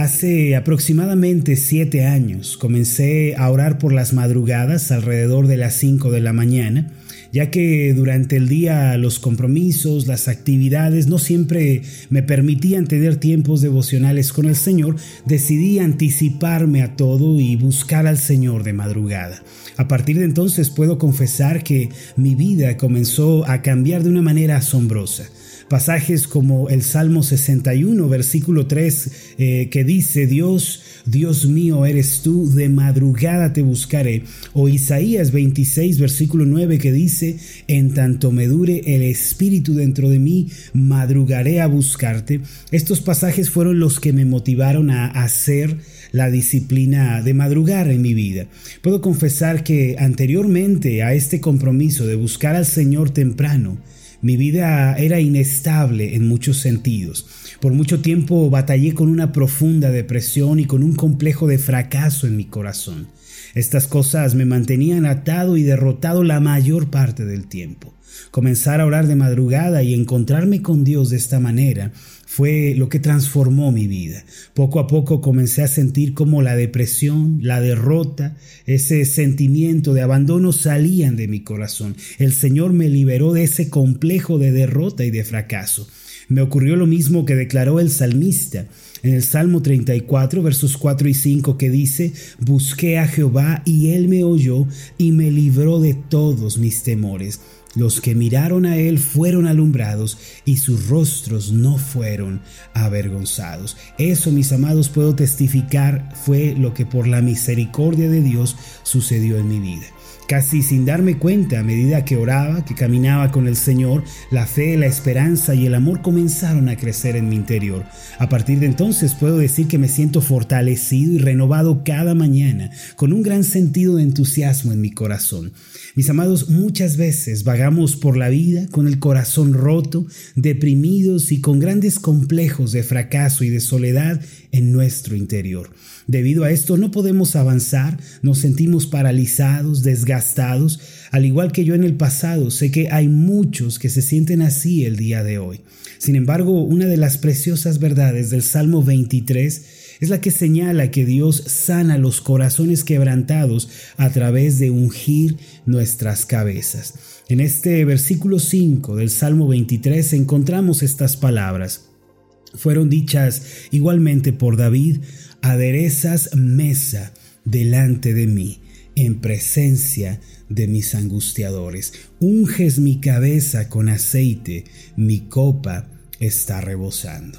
Hace aproximadamente siete años comencé a orar por las madrugadas alrededor de las 5 de la mañana, ya que durante el día los compromisos, las actividades no siempre me permitían tener tiempos devocionales con el Señor, decidí anticiparme a todo y buscar al Señor de madrugada. A partir de entonces puedo confesar que mi vida comenzó a cambiar de una manera asombrosa pasajes como el Salmo 61, versículo 3, eh, que dice, Dios, Dios mío eres tú, de madrugada te buscaré, o Isaías 26, versículo 9, que dice, en tanto me dure el espíritu dentro de mí, madrugaré a buscarte. Estos pasajes fueron los que me motivaron a hacer la disciplina de madrugar en mi vida. Puedo confesar que anteriormente a este compromiso de buscar al Señor temprano, mi vida era inestable en muchos sentidos. Por mucho tiempo batallé con una profunda depresión y con un complejo de fracaso en mi corazón. Estas cosas me mantenían atado y derrotado la mayor parte del tiempo. Comenzar a orar de madrugada y encontrarme con Dios de esta manera fue lo que transformó mi vida. Poco a poco comencé a sentir como la depresión, la derrota, ese sentimiento de abandono salían de mi corazón. El Señor me liberó de ese complejo de derrota y de fracaso. Me ocurrió lo mismo que declaró el salmista en el Salmo 34, versos 4 y 5, que dice, Busqué a Jehová y él me oyó y me libró de todos mis temores. Los que miraron a él fueron alumbrados y sus rostros no fueron avergonzados. Eso, mis amados, puedo testificar fue lo que por la misericordia de Dios sucedió en mi vida. Casi sin darme cuenta, a medida que oraba, que caminaba con el Señor, la fe, la esperanza y el amor comenzaron a crecer en mi interior. A partir de entonces puedo decir que me siento fortalecido y renovado cada mañana, con un gran sentido de entusiasmo en mi corazón. Mis amados, muchas veces vagamos por la vida con el corazón roto, deprimidos y con grandes complejos de fracaso y de soledad en nuestro interior. Debido a esto no podemos avanzar, nos sentimos paralizados, desgastados, al igual que yo en el pasado, sé que hay muchos que se sienten así el día de hoy. Sin embargo, una de las preciosas verdades del Salmo 23 es la que señala que Dios sana los corazones quebrantados a través de ungir nuestras cabezas. En este versículo 5 del Salmo 23 encontramos estas palabras. Fueron dichas igualmente por David, aderezas mesa delante de mí, en presencia de mis angustiadores. Unges mi cabeza con aceite, mi copa está rebosando.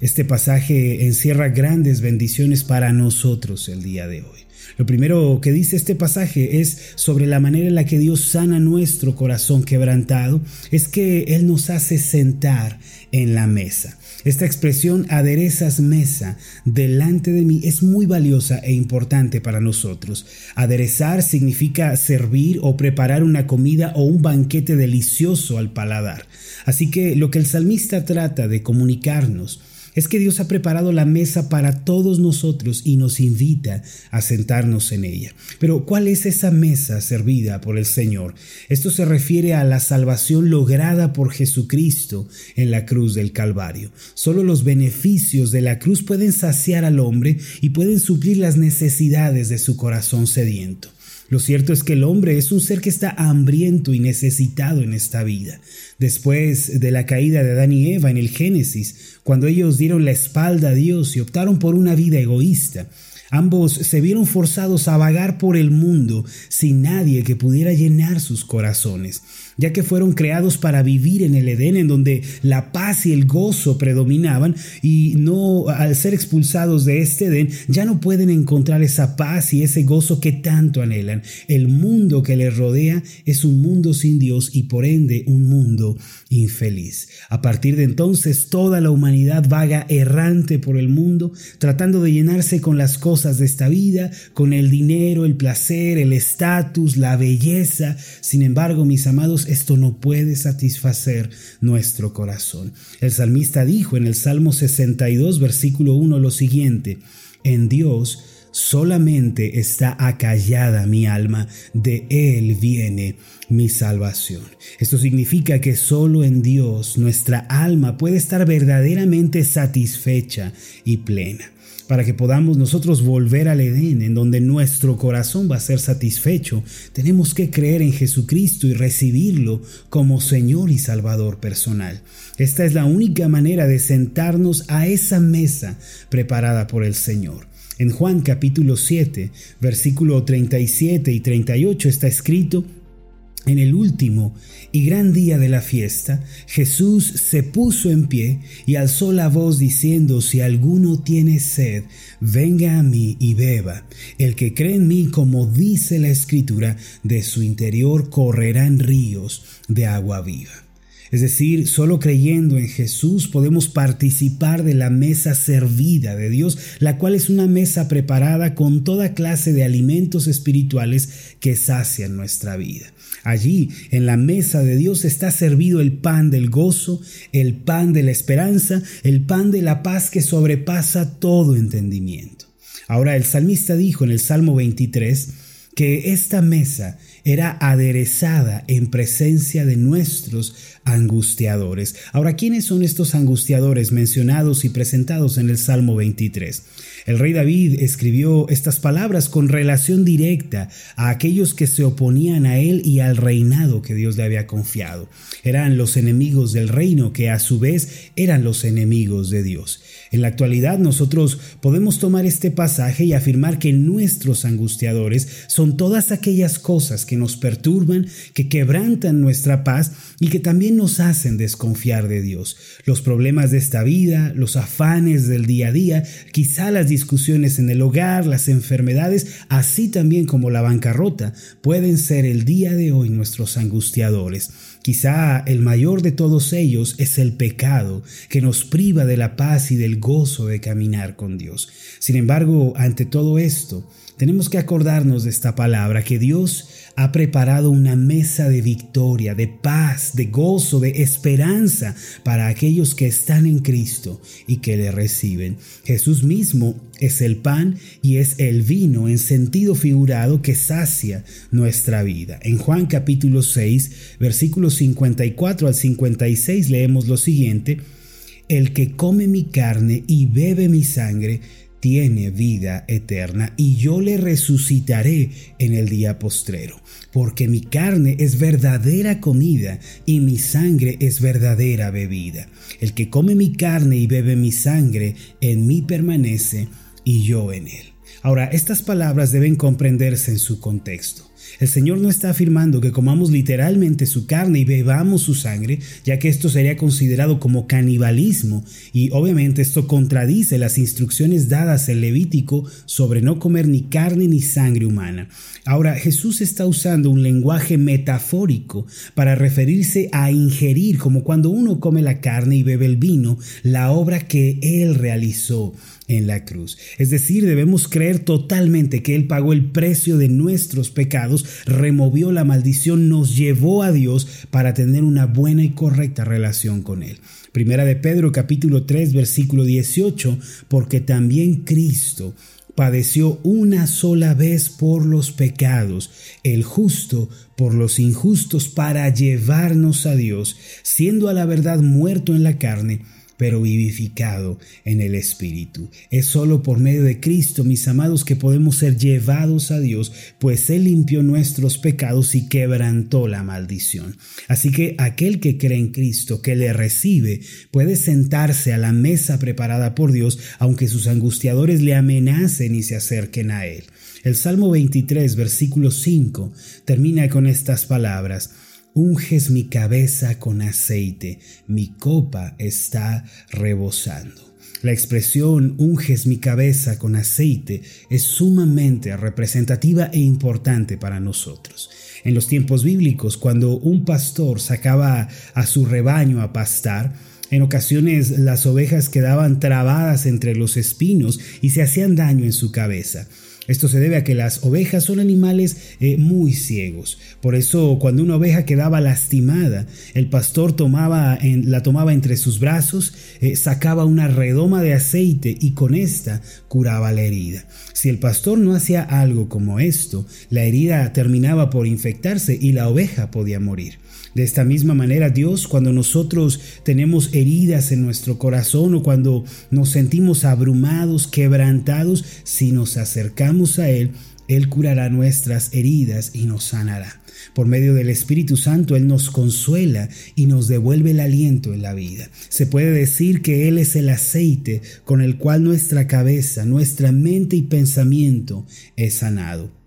Este pasaje encierra grandes bendiciones para nosotros el día de hoy. Lo primero que dice este pasaje es sobre la manera en la que Dios sana nuestro corazón quebrantado, es que Él nos hace sentar en la mesa. Esta expresión aderezas mesa delante de mí es muy valiosa e importante para nosotros. Aderezar significa servir o preparar una comida o un banquete delicioso al paladar. Así que lo que el salmista trata de comunicarnos es que Dios ha preparado la mesa para todos nosotros y nos invita a sentarnos en ella. Pero ¿cuál es esa mesa servida por el Señor? Esto se refiere a la salvación lograda por Jesucristo en la cruz del Calvario. Solo los beneficios de la cruz pueden saciar al hombre y pueden suplir las necesidades de su corazón sediento. Lo cierto es que el hombre es un ser que está hambriento y necesitado en esta vida. Después de la caída de Adán y Eva en el Génesis, cuando ellos dieron la espalda a Dios y optaron por una vida egoísta, Ambos se vieron forzados a vagar por el mundo sin nadie que pudiera llenar sus corazones, ya que fueron creados para vivir en el Edén en donde la paz y el gozo predominaban y no al ser expulsados de este Edén ya no pueden encontrar esa paz y ese gozo que tanto anhelan. El mundo que les rodea es un mundo sin Dios y por ende un mundo infeliz. A partir de entonces toda la humanidad vaga errante por el mundo tratando de llenarse con las cosas de esta vida, con el dinero, el placer, el estatus, la belleza. Sin embargo, mis amados, esto no puede satisfacer nuestro corazón. El salmista dijo en el Salmo 62, versículo 1 lo siguiente, en Dios solamente está acallada mi alma, de Él viene mi salvación. Esto significa que solo en Dios nuestra alma puede estar verdaderamente satisfecha y plena. Para que podamos nosotros volver al Edén, en donde nuestro corazón va a ser satisfecho, tenemos que creer en Jesucristo y recibirlo como Señor y Salvador personal. Esta es la única manera de sentarnos a esa mesa preparada por el Señor. En Juan capítulo 7, versículo 37 y 38 está escrito, en el último y gran día de la fiesta, Jesús se puso en pie y alzó la voz diciendo, si alguno tiene sed, venga a mí y beba. El que cree en mí, como dice la escritura, de su interior correrán ríos de agua viva. Es decir, solo creyendo en Jesús podemos participar de la mesa servida de Dios, la cual es una mesa preparada con toda clase de alimentos espirituales que sacian nuestra vida. Allí, en la mesa de Dios, está servido el pan del gozo, el pan de la esperanza, el pan de la paz que sobrepasa todo entendimiento. Ahora, el salmista dijo en el Salmo 23 que esta mesa era aderezada en presencia de nuestros angustiadores. Ahora, ¿quiénes son estos angustiadores mencionados y presentados en el Salmo 23? El rey David escribió estas palabras con relación directa a aquellos que se oponían a él y al reinado que Dios le había confiado. Eran los enemigos del reino que a su vez eran los enemigos de Dios. En la actualidad nosotros podemos tomar este pasaje y afirmar que nuestros angustiadores son todas aquellas cosas que nos perturban, que quebrantan nuestra paz y que también nos hacen desconfiar de Dios. Los problemas de esta vida, los afanes del día a día, quizá las discusiones en el hogar, las enfermedades, así también como la bancarrota, pueden ser el día de hoy nuestros angustiadores. Quizá el mayor de todos ellos es el pecado que nos priva de la paz y del gozo de caminar con Dios. Sin embargo, ante todo esto, tenemos que acordarnos de esta palabra, que Dios ha preparado una mesa de victoria, de paz, de gozo, de esperanza para aquellos que están en Cristo y que le reciben. Jesús mismo es el pan y es el vino en sentido figurado que sacia nuestra vida. En Juan capítulo 6, versículos 54 al 56 leemos lo siguiente, El que come mi carne y bebe mi sangre, tiene vida eterna y yo le resucitaré en el día postrero, porque mi carne es verdadera comida y mi sangre es verdadera bebida. El que come mi carne y bebe mi sangre, en mí permanece y yo en él. Ahora, estas palabras deben comprenderse en su contexto. El Señor no está afirmando que comamos literalmente su carne y bebamos su sangre, ya que esto sería considerado como canibalismo y obviamente esto contradice las instrucciones dadas en Levítico sobre no comer ni carne ni sangre humana. Ahora, Jesús está usando un lenguaje metafórico para referirse a ingerir, como cuando uno come la carne y bebe el vino, la obra que Él realizó en la cruz. Es decir, debemos creer totalmente que Él pagó el precio de nuestros pecados, removió la maldición, nos llevó a Dios para tener una buena y correcta relación con Él. Primera de Pedro capítulo 3 versículo 18, porque también Cristo padeció una sola vez por los pecados, el justo por los injustos, para llevarnos a Dios, siendo a la verdad muerto en la carne, pero vivificado en el Espíritu. Es solo por medio de Cristo, mis amados, que podemos ser llevados a Dios, pues Él limpió nuestros pecados y quebrantó la maldición. Así que aquel que cree en Cristo, que le recibe, puede sentarse a la mesa preparada por Dios, aunque sus angustiadores le amenacen y se acerquen a Él. El Salmo 23, versículo 5, termina con estas palabras. Unges mi cabeza con aceite, mi copa está rebosando. La expresión unges mi cabeza con aceite es sumamente representativa e importante para nosotros. En los tiempos bíblicos, cuando un pastor sacaba a su rebaño a pastar, en ocasiones las ovejas quedaban trabadas entre los espinos y se hacían daño en su cabeza. Esto se debe a que las ovejas son animales eh, muy ciegos. Por eso cuando una oveja quedaba lastimada, el pastor tomaba la tomaba entre sus brazos, eh, sacaba una redoma de aceite y con esta curaba la herida. Si el pastor no hacía algo como esto, la herida terminaba por infectarse y la oveja podía morir. De esta misma manera, Dios, cuando nosotros tenemos heridas en nuestro corazón o cuando nos sentimos abrumados, quebrantados, si nos acercamos a Él, Él curará nuestras heridas y nos sanará. Por medio del Espíritu Santo, Él nos consuela y nos devuelve el aliento en la vida. Se puede decir que Él es el aceite con el cual nuestra cabeza, nuestra mente y pensamiento es sanado.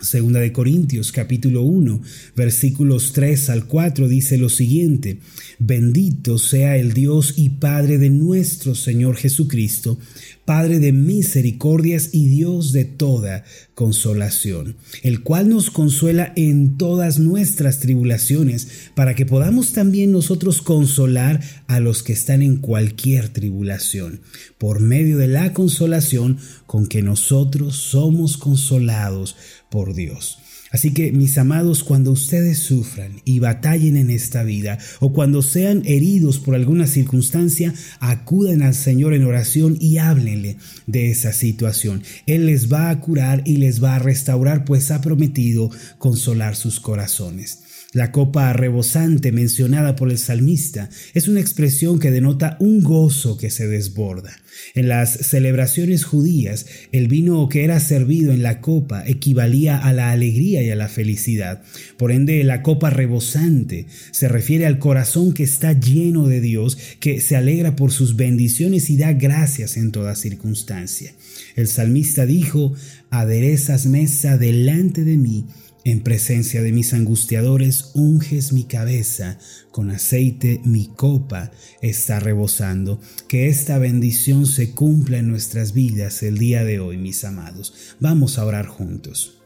Segunda de Corintios capítulo 1 versículos 3 al 4 dice lo siguiente, bendito sea el Dios y Padre de nuestro Señor Jesucristo, Padre de misericordias y Dios de toda consolación, el cual nos consuela en todas nuestras tribulaciones, para que podamos también nosotros consolar a los que están en cualquier tribulación, por medio de la consolación con que nosotros somos consolados por Dios. Así que, mis amados, cuando ustedes sufran y batallen en esta vida, o cuando sean heridos por alguna circunstancia, acuden al Señor en oración y háblenle de esa situación. Él les va a curar y les va a restaurar, pues ha prometido consolar sus corazones. La copa rebosante mencionada por el salmista es una expresión que denota un gozo que se desborda. En las celebraciones judías, el vino que era servido en la copa equivalía a la alegría y a la felicidad. Por ende, la copa rebosante se refiere al corazón que está lleno de Dios, que se alegra por sus bendiciones y da gracias en toda circunstancia. El salmista dijo, aderezas mesa delante de mí en presencia de mis angustiadores, unges mi cabeza con aceite, mi copa está rebosando. Que esta bendición se cumpla en nuestras vidas el día de hoy, mis amados. Vamos a orar juntos.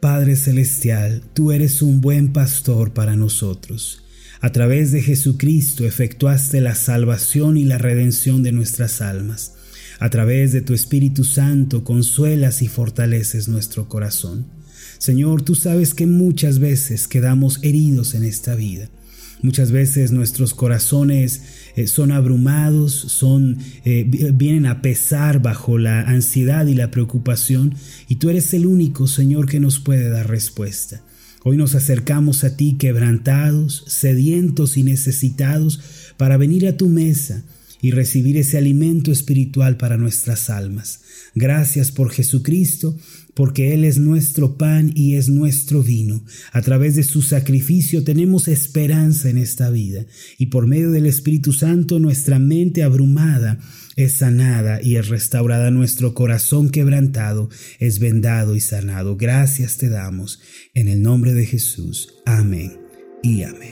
Padre Celestial, tú eres un buen pastor para nosotros. A través de Jesucristo efectuaste la salvación y la redención de nuestras almas. A través de tu Espíritu Santo consuelas y fortaleces nuestro corazón. Señor, tú sabes que muchas veces quedamos heridos en esta vida. Muchas veces nuestros corazones eh, son abrumados, son, eh, vienen a pesar bajo la ansiedad y la preocupación, y tú eres el único, Señor, que nos puede dar respuesta. Hoy nos acercamos a ti quebrantados, sedientos y necesitados para venir a tu mesa y recibir ese alimento espiritual para nuestras almas. Gracias por Jesucristo, porque Él es nuestro pan y es nuestro vino. A través de su sacrificio tenemos esperanza en esta vida, y por medio del Espíritu Santo nuestra mente abrumada es sanada y es restaurada nuestro corazón quebrantado, es vendado y sanado. Gracias te damos. En el nombre de Jesús. Amén y amén.